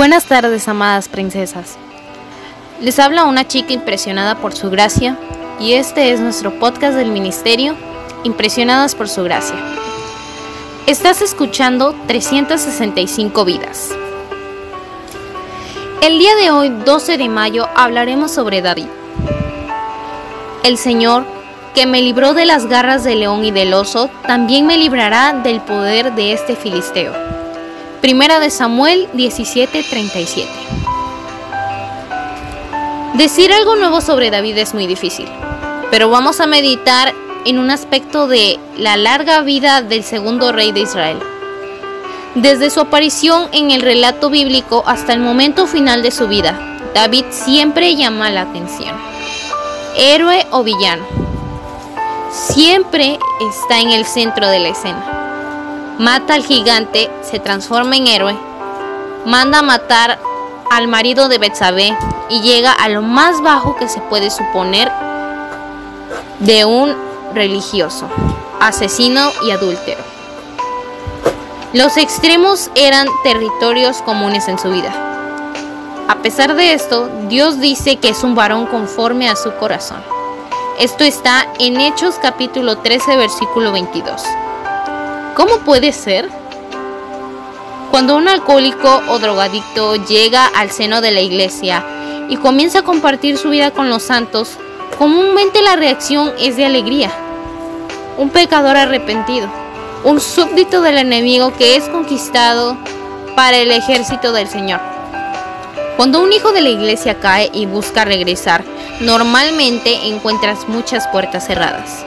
Buenas tardes, amadas princesas. Les habla una chica impresionada por su gracia y este es nuestro podcast del ministerio, Impresionadas por su gracia. Estás escuchando 365 vidas. El día de hoy, 12 de mayo, hablaremos sobre David. El Señor, que me libró de las garras del león y del oso, también me librará del poder de este filisteo. Primera de Samuel 17:37. Decir algo nuevo sobre David es muy difícil, pero vamos a meditar en un aspecto de la larga vida del segundo rey de Israel. Desde su aparición en el relato bíblico hasta el momento final de su vida, David siempre llama la atención. Héroe o villano, siempre está en el centro de la escena mata al gigante, se transforma en héroe, manda a matar al marido de Betsabé y llega a lo más bajo que se puede suponer de un religioso, asesino y adúltero. Los extremos eran territorios comunes en su vida. A pesar de esto, Dios dice que es un varón conforme a su corazón. Esto está en Hechos capítulo 13 versículo 22. ¿Cómo puede ser? Cuando un alcohólico o drogadicto llega al seno de la iglesia y comienza a compartir su vida con los santos, comúnmente la reacción es de alegría. Un pecador arrepentido, un súbdito del enemigo que es conquistado para el ejército del Señor. Cuando un hijo de la iglesia cae y busca regresar, normalmente encuentras muchas puertas cerradas.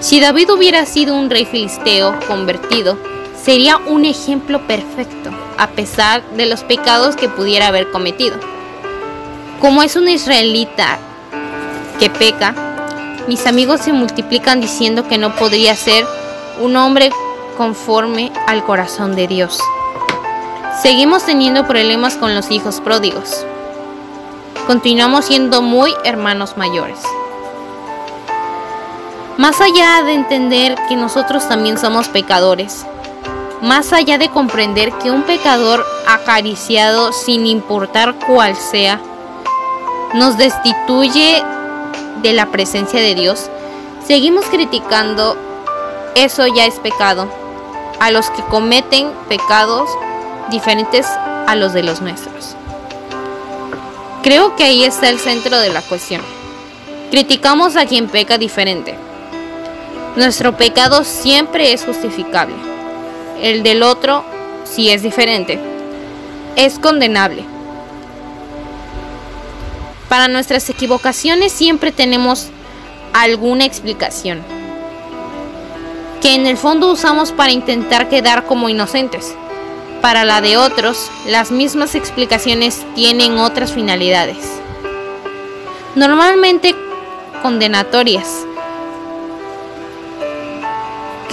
Si David hubiera sido un rey filisteo convertido, sería un ejemplo perfecto, a pesar de los pecados que pudiera haber cometido. Como es un israelita que peca, mis amigos se multiplican diciendo que no podría ser un hombre conforme al corazón de Dios. Seguimos teniendo problemas con los hijos pródigos. Continuamos siendo muy hermanos mayores. Más allá de entender que nosotros también somos pecadores, más allá de comprender que un pecador acariciado sin importar cuál sea, nos destituye de la presencia de Dios, seguimos criticando, eso ya es pecado, a los que cometen pecados diferentes a los de los nuestros. Creo que ahí está el centro de la cuestión. Criticamos a quien peca diferente nuestro pecado siempre es justificable. El del otro, si es diferente, es condenable. Para nuestras equivocaciones siempre tenemos alguna explicación, que en el fondo usamos para intentar quedar como inocentes. Para la de otros, las mismas explicaciones tienen otras finalidades, normalmente condenatorias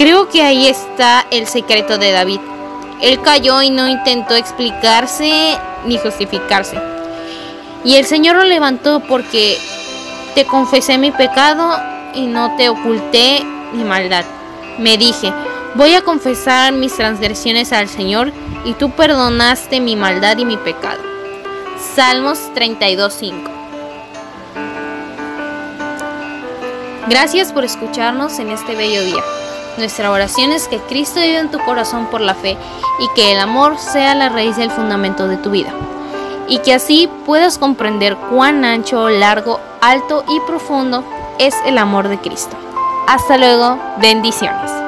Creo que ahí está el secreto de David. Él cayó y no intentó explicarse ni justificarse. Y el Señor lo levantó porque te confesé mi pecado y no te oculté mi maldad. Me dije, voy a confesar mis transgresiones al Señor y tú perdonaste mi maldad y mi pecado. Salmos 32.5 Gracias por escucharnos en este bello día. Nuestra oración es que Cristo viva en tu corazón por la fe y que el amor sea la raíz del fundamento de tu vida. Y que así puedas comprender cuán ancho, largo, alto y profundo es el amor de Cristo. Hasta luego, bendiciones.